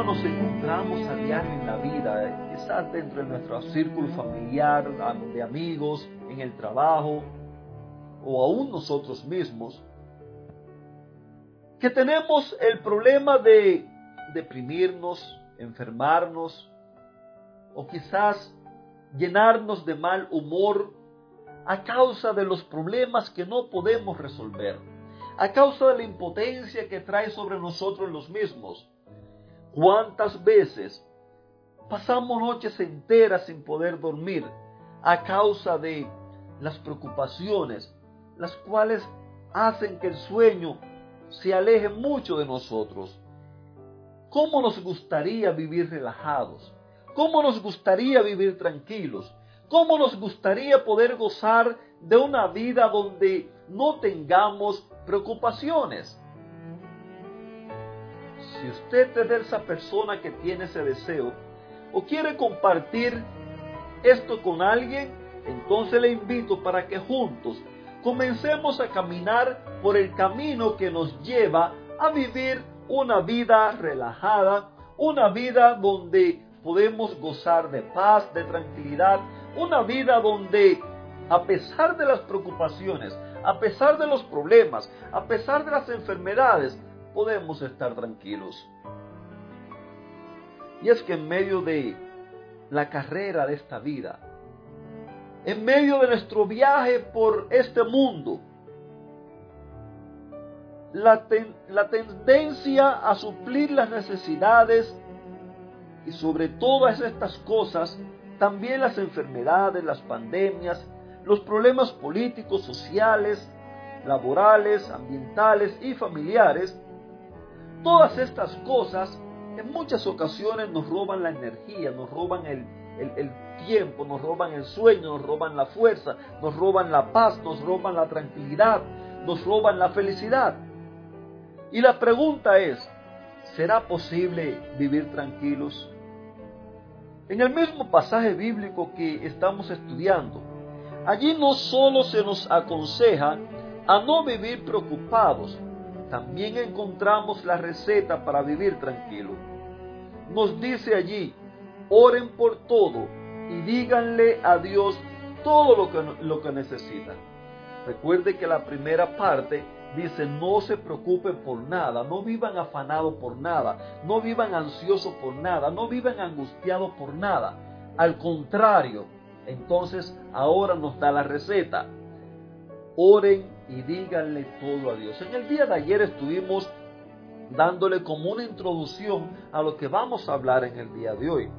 Nos encontramos a diario en la vida, quizás dentro de nuestro círculo familiar, de amigos, en el trabajo, o aún nosotros mismos, que tenemos el problema de deprimirnos, enfermarnos, o quizás llenarnos de mal humor a causa de los problemas que no podemos resolver, a causa de la impotencia que trae sobre nosotros los mismos ¿Cuántas veces pasamos noches enteras sin poder dormir a causa de las preocupaciones, las cuales hacen que el sueño se aleje mucho de nosotros? ¿Cómo nos gustaría vivir relajados? ¿Cómo nos gustaría vivir tranquilos? ¿Cómo nos gustaría poder gozar de una vida donde no tengamos preocupaciones? Si usted es de esa persona que tiene ese deseo o quiere compartir esto con alguien, entonces le invito para que juntos comencemos a caminar por el camino que nos lleva a vivir una vida relajada, una vida donde podemos gozar de paz, de tranquilidad, una vida donde a pesar de las preocupaciones, a pesar de los problemas, a pesar de las enfermedades, podemos estar tranquilos. Y es que en medio de la carrera de esta vida, en medio de nuestro viaje por este mundo, la, la, tendencia a suplir las necesidades y sobre todas estas cosas, también las enfermedades, las pandemias, los problemas políticos, sociales, laborales, ambientales y familiares, Todas estas cosas en muchas ocasiones nos roban la energía, nos roban el, tiempo, nos roban el sueño, nos roban la fuerza, nos roban la paz, nos roban la tranquilidad, nos roban la felicidad. Y la pregunta es, ¿será posible vivir tranquilos? En el mismo pasaje bíblico que estamos estudiando, allí no solo se nos aconseja a no vivir preocupados, también encontramos la receta para vivir tranquilo. Nos dice allí, oren por todo y díganle a Dios todo lo que, lo que necesitan. Recuerde que la primera parte dice, no se preocupen por nada, no vivan afanados por nada, no vivan ansiosos por nada, no vivan angustiados por nada. Al contrario, entonces ahora nos da la receta. Oren y díganle todo a Dios. En el día de ayer estuvimos dándole como una introducción a lo que vamos a hablar en el día de hoy.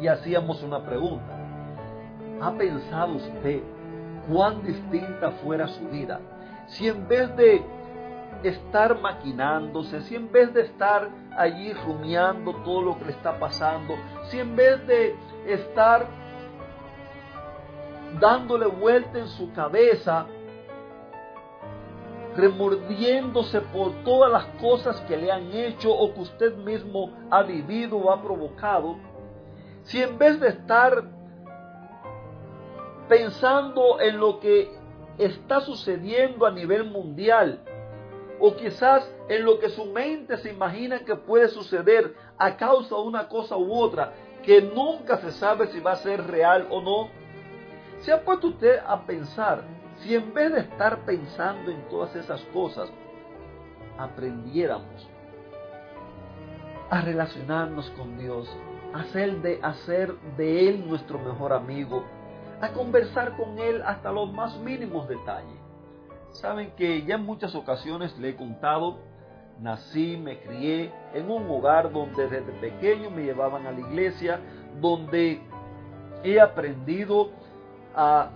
Y hacíamos una pregunta. ¿Ha pensado usted cuán distinta fuera su vida si en vez de estar maquinándose, si en vez de estar allí rumiando todo lo que le está pasando, si en vez de estar dándole vuelta en su cabeza remordiéndose por todas las cosas que le han hecho o que usted mismo ha vivido o ha provocado, si en vez de estar pensando en lo que está sucediendo a nivel mundial, o quizás en lo que su mente se imagina que puede suceder a causa de una cosa u otra, que nunca se sabe si va a ser real o no, se ha puesto usted a pensar si en vez de estar pensando en todas esas cosas, aprendiéramos a relacionarnos con Dios, a hacer de, hacer de Él nuestro mejor amigo, a conversar con Él hasta los más mínimos detalles. Saben que ya en muchas ocasiones le he contado, nací, me crié en un hogar donde desde pequeño me llevaban a la iglesia, donde he aprendido a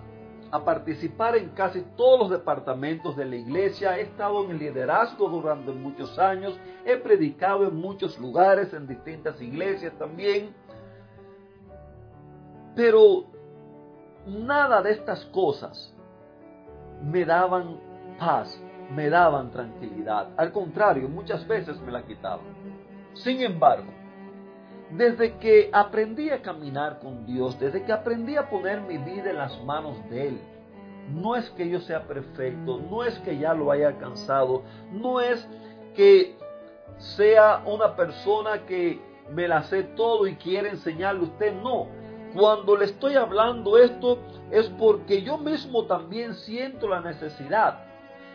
a participar en casi todos los departamentos de la iglesia, he estado en el liderazgo durante muchos años, he predicado en muchos lugares, en distintas iglesias también, pero nada de estas cosas me daban paz, me daban tranquilidad. Al contrario, muchas veces me la quitaban. Sin embargo, desde que aprendí a caminar con Dios, desde que aprendí a poner mi vida en las manos de Él, no es que yo sea perfecto, no es que ya lo haya alcanzado, no es que sea una persona que me la sé todo y quiere enseñarle a usted, no. Cuando le estoy hablando esto es porque yo mismo también siento la necesidad.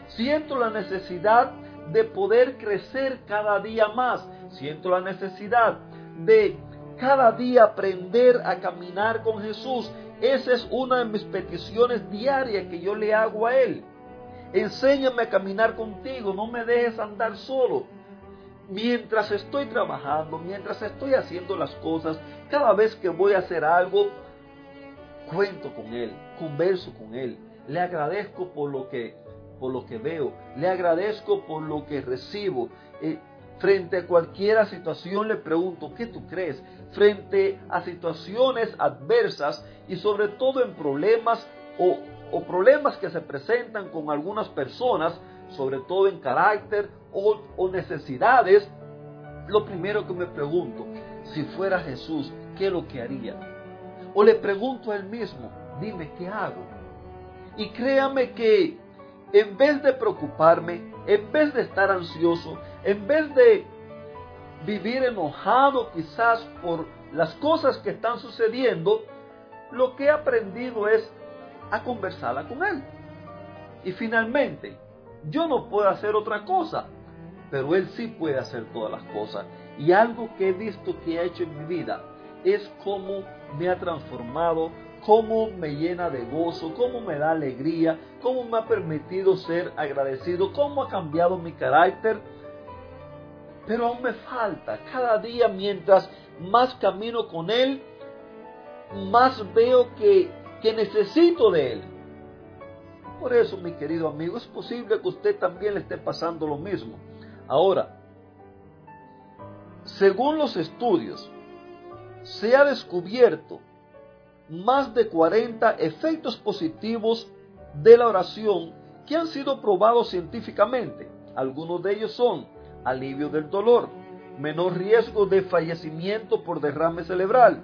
Siento la necesidad de poder crecer cada día más. Siento la necesidad de cada día aprender a caminar con Jesús. Esa es una de mis peticiones diarias que yo le hago a Él. Enséñame a caminar contigo, no me dejes andar solo. Mientras estoy trabajando, mientras estoy haciendo las cosas, cada vez que voy a hacer algo, cuento con Él, converso con Él, le agradezco por lo que, por lo que veo, le agradezco por lo que recibo. Eh, Frente a cualquier situación le pregunto, ¿qué tú crees? Frente a situaciones adversas y sobre todo en problemas o, problemas que se presentan con algunas personas, sobre todo en carácter o, o necesidades, lo primero que me pregunto, si fuera Jesús, ¿qué es lo que haría? O le pregunto a él mismo, dime qué hago. Y créame que en vez de preocuparme, en vez de estar ansioso, en vez de vivir enojado quizás por las cosas que están sucediendo, lo que he aprendido es a conversarla con Él. Y finalmente, yo no puedo hacer otra cosa, pero Él sí puede hacer todas las cosas. Y algo que he visto que ha hecho en mi vida es cómo me ha transformado cómo me llena de gozo, cómo me da alegría, cómo me ha permitido ser agradecido, cómo ha cambiado mi carácter. Pero aún me falta, cada día mientras más camino con Él, más veo que, que necesito de Él. Por eso, mi querido amigo, es posible que usted también le esté pasando lo mismo. Ahora, según los estudios, se ha descubierto más de 40 efectos positivos de la oración que han sido probados científicamente. Algunos de ellos son alivio del dolor, menor riesgo de fallecimiento por derrame cerebral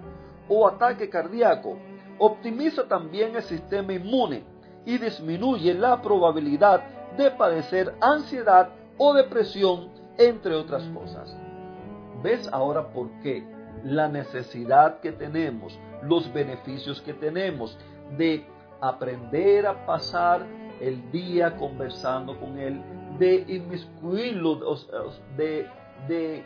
o ataque cardíaco, optimiza también el sistema inmune y disminuye la probabilidad de padecer ansiedad o depresión, entre otras cosas. ¿Ves ahora por qué la necesidad que tenemos los beneficios que tenemos de aprender a pasar el día conversando con Él, de inmiscuirlo, de, de,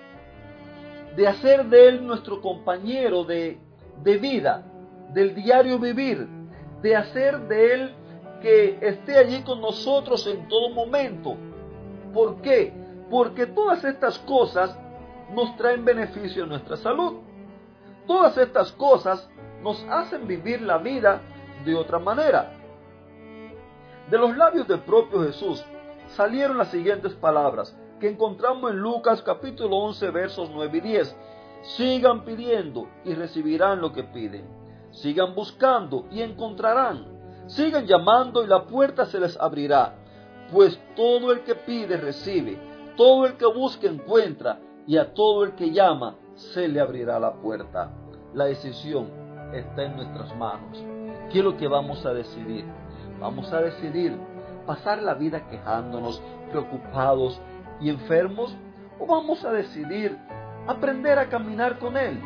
de hacer de Él nuestro compañero de, de vida, del diario vivir, de hacer de Él que esté allí con nosotros en todo momento. ¿Por qué? Porque todas estas cosas nos traen beneficio a nuestra salud. Todas estas cosas nos hacen vivir la vida de otra manera. De los labios del propio Jesús salieron las siguientes palabras que encontramos en Lucas capítulo 11 versos 9 y 10. Sigan pidiendo y recibirán lo que piden. Sigan buscando y encontrarán. Sigan llamando y la puerta se les abrirá. Pues todo el que pide recibe, todo el que busca encuentra y a todo el que llama se le abrirá la puerta. La decisión está en nuestras manos. ¿Qué es lo que vamos a decidir? Vamos a decidir pasar la vida quejándonos, preocupados y enfermos, o vamos a decidir aprender a caminar con Él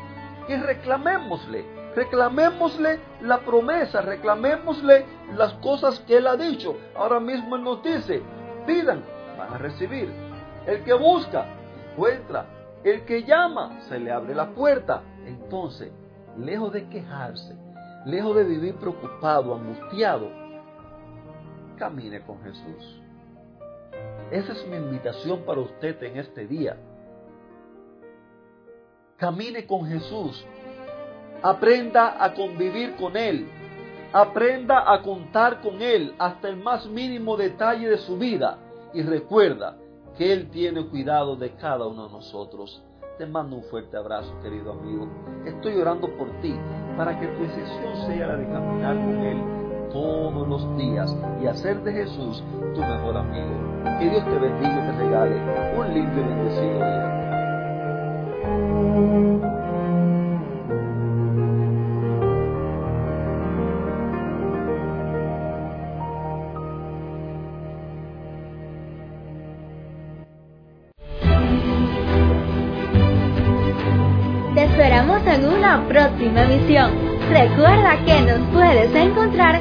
y reclamémosle, reclamémosle la promesa, reclamémosle las cosas que Él ha dicho. Ahora mismo Él nos dice, pidan, van a recibir. El que busca, encuentra. El que llama, se le abre la puerta. Entonces, lejos de quejarse, lejos de vivir preocupado, angustiado, camine con Jesús. Esa es mi invitación para usted en este día. Camine con Jesús. Aprenda a convivir con Él. Aprenda a contar con Él hasta el más mínimo detalle de su vida y recuerda que Él tiene cuidado de cada uno de nosotros. Te mando un fuerte abrazo, querido amigo. Estoy orando por ti para que tu decisión sea la de caminar con Él todos los días y hacer de Jesús tu mejor amigo. Que Dios te bendiga y te regale un lindo y bendecido día. Te esperamos en una próxima emisión. Recuerda que nos puedes encontrar